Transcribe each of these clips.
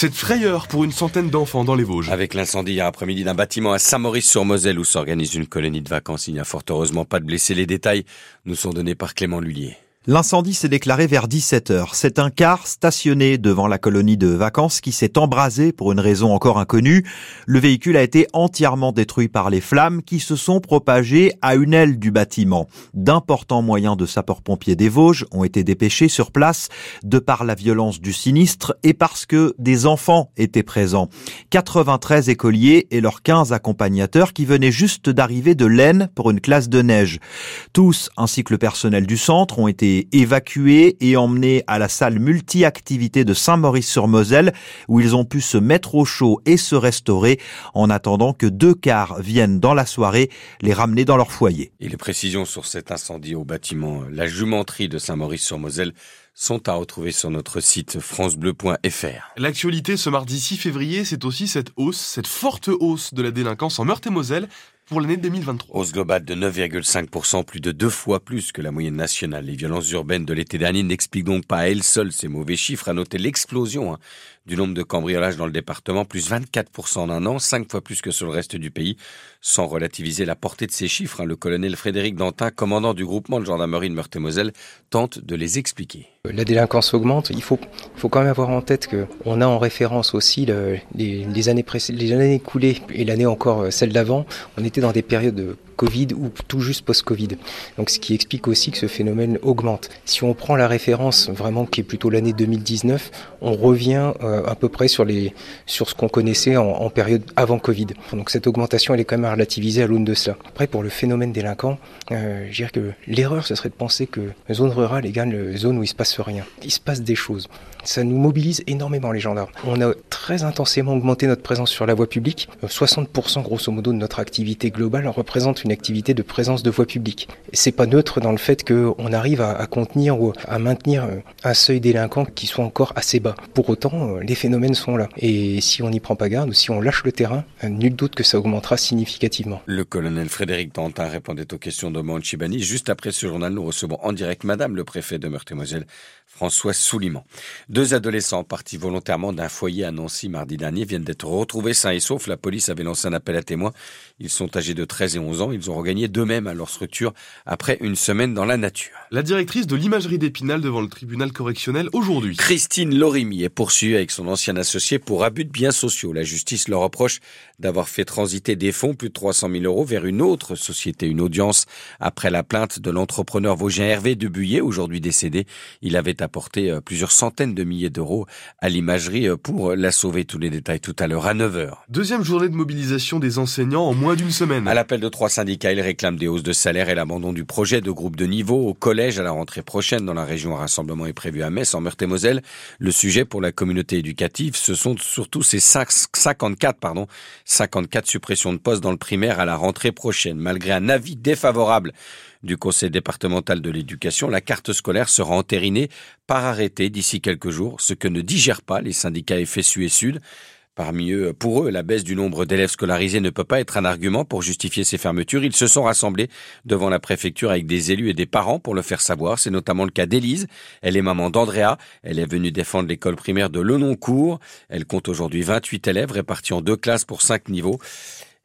Cette frayeur pour une centaine d'enfants dans les Vosges. Avec l'incendie hier après-midi d'un bâtiment à Saint-Maurice-sur-Moselle où s'organise une colonie de vacances, il n'y a fort heureusement pas de blessés. Les détails nous sont donnés par Clément Lullier. L'incendie s'est déclaré vers 17h. C'est un car stationné devant la colonie de vacances qui s'est embrasé pour une raison encore inconnue. Le véhicule a été entièrement détruit par les flammes qui se sont propagées à une aile du bâtiment. D'importants moyens de sapeurs-pompiers des Vosges ont été dépêchés sur place de par la violence du sinistre et parce que des enfants étaient présents. 93 écoliers et leurs 15 accompagnateurs qui venaient juste d'arriver de l'Aisne pour une classe de neige. Tous, ainsi que le personnel du centre, ont été évacués et emmenés à la salle multi-activité de Saint-Maurice-sur-Moselle où ils ont pu se mettre au chaud et se restaurer en attendant que deux cars viennent dans la soirée les ramener dans leur foyer. Et les précisions sur cet incendie au bâtiment La Jumenterie de Saint-Maurice-sur-Moselle sont à retrouver sur notre site francebleu.fr. L'actualité ce mardi 6 février, c'est aussi cette hausse, cette forte hausse de la délinquance en Meurthe-et-Moselle pour l'année 2023. Hausse globale de 9,5%, plus de deux fois plus que la moyenne nationale. Les violences urbaines de l'été dernier n'expliquent donc pas à elles seules ces mauvais chiffres. À noter l'explosion hein, du nombre de cambriolages dans le département, plus 24% en un an, cinq fois plus que sur le reste du pays. Sans relativiser la portée de ces chiffres, hein, le colonel Frédéric Dantin, commandant du groupement de gendarmerie de Meurthe-et-Moselle, tente de les expliquer. La délinquance augmente. Il faut, faut quand même avoir en tête qu'on a en référence aussi les, les, années les années écoulées et l'année encore euh, celle d'avant. On était dans des périodes de Covid ou tout juste post-Covid. Donc ce qui explique aussi que ce phénomène augmente. Si on prend la référence vraiment qui est plutôt l'année 2019, on revient euh, à peu près sur, les, sur ce qu'on connaissait en, période avant Covid. Donc cette augmentation, elle est quand même à relativiser à l'aune de cela. Après, pour le phénomène délinquant, euh, je dirais que l'erreur, ce serait de penser que zone rurale égale zone où il se passe rien. Il se passe des choses. Ça nous mobilise énormément les gendarmes. On a très intensément augmenté notre présence sur la voie publique. 60% euh, grosso modo de notre activité globale représente une activité de présence de voie publique. C'est pas neutre dans le fait qu'on arrive à, à, contenir ou à maintenir euh, un seuil délinquant qui soit encore assez bas. Pour autant, euh, les phénomènes sont là. Et si on n'y prend pas garde ou si on lâche le terrain, nul doute que ça augmentera significativement. Le colonel Frédéric Tantin répondait aux questions de Chibani. Juste après ce journal, nous recevons en direct Madame le préfet de Meurthe-et-Moselle, François Souliman. Deux adolescents partis volontairement d'un foyer à Nancy mardi dernier viennent d'être retrouvés sains et saufs. La police avait lancé un appel à témoins. Ils sont âgés de 13 et 11 ans. Ils ils ont regagné d'eux-mêmes à leur structure après une semaine dans la nature. La directrice de l'imagerie d'Épinal devant le tribunal correctionnel aujourd'hui. Christine Lorimi est poursuivie avec son ancien associé pour abus de biens sociaux. La justice leur reproche d'avoir fait transiter des fonds, plus de 300 000 euros, vers une autre société. Une audience après la plainte de l'entrepreneur vosgien Hervé Debuyer, aujourd'hui décédé. Il avait apporté euh, plusieurs centaines de milliers d'euros à l'imagerie euh, pour euh, la sauver. Tous les détails tout à l'heure à 9h. Deuxième journée de mobilisation des enseignants en moins d'une semaine. À l'appel de 300 L'intersyndicale réclame des hausses de salaire et l'abandon du projet de groupe de niveau au collège à la rentrée prochaine dans la région. Un rassemblement est prévu à Metz, en Meurthe-et-Moselle. Le sujet pour la communauté éducative, ce sont surtout ces 54, 54 suppressions de postes dans le primaire à la rentrée prochaine. Malgré un avis défavorable du Conseil départemental de l'éducation, la carte scolaire sera entérinée par arrêté d'ici quelques jours, ce que ne digèrent pas les syndicats FSU et Sud. Parmi eux, pour eux, la baisse du nombre d'élèves scolarisés ne peut pas être un argument pour justifier ces fermetures. Ils se sont rassemblés devant la préfecture avec des élus et des parents pour le faire savoir. C'est notamment le cas d'Élise. Elle est maman d'Andrea. Elle est venue défendre l'école primaire de Lenoncourt. Elle compte aujourd'hui 28 élèves répartis en deux classes pour cinq niveaux.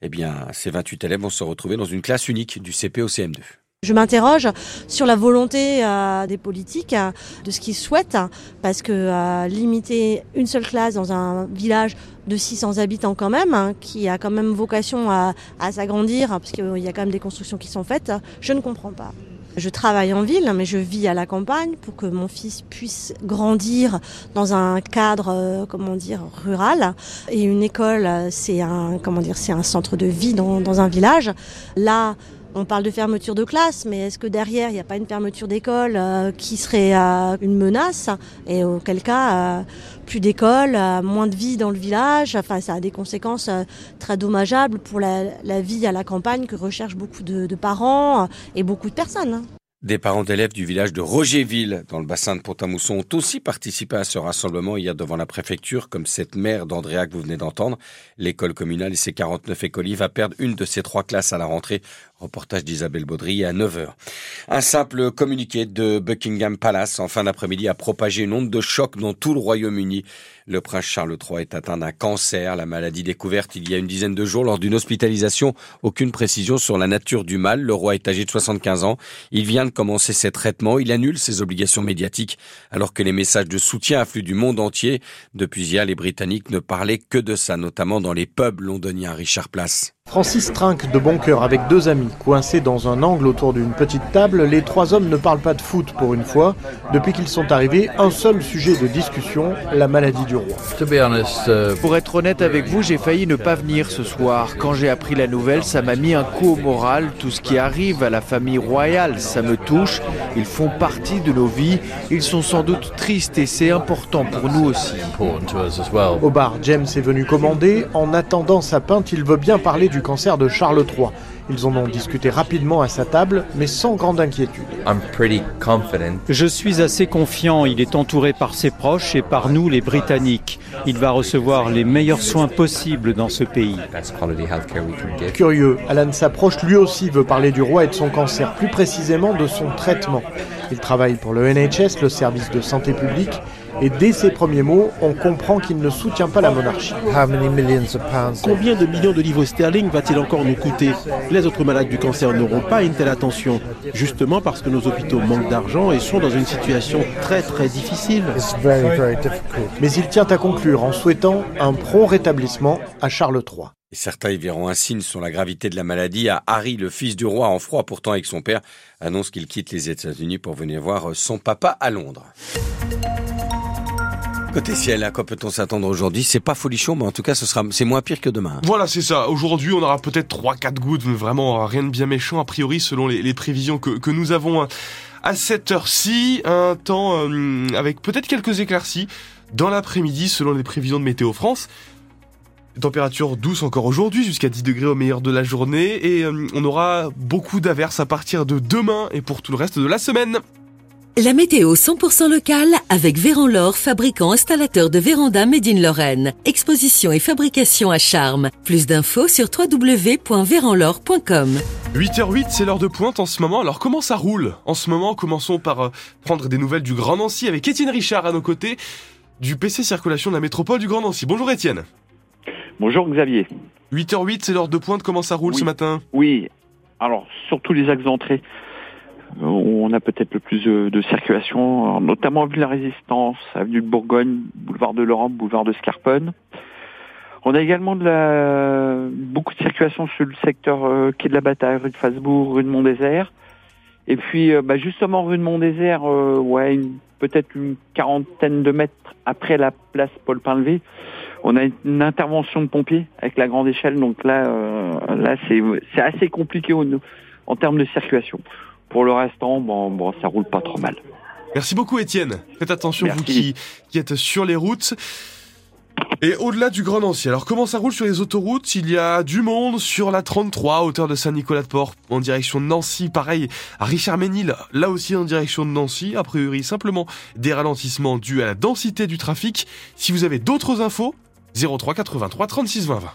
Eh bien, ces 28 élèves vont se retrouver dans une classe unique du CP au CM2. Je m'interroge sur la volonté euh, des politiques, euh, de ce qu'ils souhaitent, parce que euh, limiter une seule classe dans un village de 600 habitants quand même, hein, qui a quand même vocation à, à s'agrandir, parce qu'il y a quand même des constructions qui sont faites, je ne comprends pas. Je travaille en ville, mais je vis à la campagne pour que mon fils puisse grandir dans un cadre, comment dire, rural. Et une école, c'est un, comment dire, c'est un centre de vie dans, dans un village. Là, on parle de fermeture de classe, mais est-ce que derrière, il n'y a pas une fermeture d'école euh, qui serait euh, une menace? Et auquel cas, euh, plus d'école, moins de vie dans le village. Enfin, ça a des conséquences très dommageables pour la, vie à la campagne que recherchent beaucoup de, parents et beaucoup de personnes. Hein. Des parents d'élèves du village de Rogerville, dans le bassin de Pont-à-Mousson, ont aussi participé à ce rassemblement hier devant la préfecture, comme cette mère d'Andréa que vous venez d'entendre. L'école communale et ses 49 écoliers va perdre une de ses trois classes à la rentrée Reportage d'Isabelle Baudry à 9h. Un simple communiqué de Buckingham Palace en fin d'après-midi a propagé une onde de choc dans tout le Royaume-Uni. Le prince Charles III est atteint d'un cancer, la maladie découverte il y a une dizaine de jours lors d'une hospitalisation. Aucune précision sur la nature du mal. Le roi est âgé de 75 ans. Il vient de commencer ses traitements. Il annule ses obligations médiatiques alors que les messages de soutien affluent du monde entier. Depuis hier, les Britanniques ne parlaient que de ça, notamment dans les pubs londoniens Richard Place. Francis trinque de bon cœur avec deux amis, coincés dans un angle autour d'une petite table. Les trois hommes ne parlent pas de foot pour une fois. Depuis qu'ils sont arrivés, un seul sujet de discussion, la maladie du roi. Uh, pour être honnête avec vous, j'ai failli ne pas venir ce soir. Quand j'ai appris la nouvelle, ça m'a mis un coup au moral. Tout ce qui arrive à la famille royale, ça me touche. Ils font partie de nos vies. Ils sont sans doute tristes et c'est important pour nous aussi. Au bar, James est venu commander. En attendant sa pinte, il veut bien parler du cancer de Charles III. Ils en ont discuté rapidement à sa table, mais sans grande inquiétude. Je suis assez confiant, il est entouré par ses proches et par nous les Britanniques. Il va recevoir les meilleurs soins possibles dans ce pays. Curieux, Alan s'approche, lui aussi veut parler du roi et de son cancer, plus précisément de son traitement. Il travaille pour le NHS, le service de santé publique, et dès ses premiers mots, on comprend qu'il ne soutient pas la monarchie. Combien de millions de livres sterling va-t-il encore nous coûter? Les autres malades du cancer n'auront pas une telle attention, justement parce que nos hôpitaux manquent d'argent et sont dans une situation très très difficile. Mais il tient à conclure en souhaitant un prompt rétablissement à Charles III. Et certains y verront un signe sur la gravité de la maladie. À Harry, le fils du roi, en froid pourtant avec son père, annonce qu'il quitte les États-Unis pour venir voir son papa à Londres. Côté ciel, à quoi peut-on s'attendre aujourd'hui? C'est pas folichon, mais en tout cas, ce sera, c'est moins pire que demain. Voilà, c'est ça. Aujourd'hui, on aura peut-être 3-4 gouttes, mais vraiment rien de bien méchant, a priori, selon les, prévisions que, que, nous avons hein. à cette heure-ci. Un temps euh, avec peut-être quelques éclaircies dans l'après-midi, selon les prévisions de Météo France. Température douce encore aujourd'hui, jusqu'à 10 degrés au meilleur de la journée, et euh, on aura beaucoup d'averses à partir de demain et pour tout le reste de la semaine. La météo 100% locale avec Véran fabricant installateur de véranda Made in Lorraine. Exposition et fabrication à charme. Plus d'infos sur www.véranlore.com. 8h08, c'est l'heure de pointe en ce moment. Alors comment ça roule? En ce moment, commençons par euh, prendre des nouvelles du Grand Nancy avec Étienne Richard à nos côtés du PC Circulation de la métropole du Grand Nancy. Bonjour Étienne. Bonjour Xavier. 8h08, c'est l'heure de pointe. Comment ça roule ce matin? Oui, alors surtout les axes d'entrée on a peut-être le plus de, circulation, notamment avenue de la Résistance, avenue de Bourgogne, boulevard de l'Europe, boulevard de Scarpone. On a également beaucoup de circulation sur le secteur euh, quai de la Bataille, rue de Fasbourg, rue de Mont-Désert. Et puis, euh, bah, justement, rue de Mont-Désert, euh, ouais, peut-être une quarantaine de mètres après la place Paul Pinlevé, on a une intervention de pompiers avec la grande échelle. Donc là, là, c'est assez compliqué en termes de circulation. Pour le restant, bon, bon, ça roule pas trop mal. Merci beaucoup Étienne. Faites attention vous qui, qui êtes sur les routes. Et au-delà du Grand Nancy, alors comment ça roule sur les autoroutes? Il y a du monde sur la 33, hauteur de Saint-Nicolas-de-Port, en direction de Nancy. Pareil à Richard-Ménil, là aussi en direction de Nancy. A priori, simplement des ralentissements dus à la densité du trafic. Si vous avez d'autres infos, 03 83 36 20 20.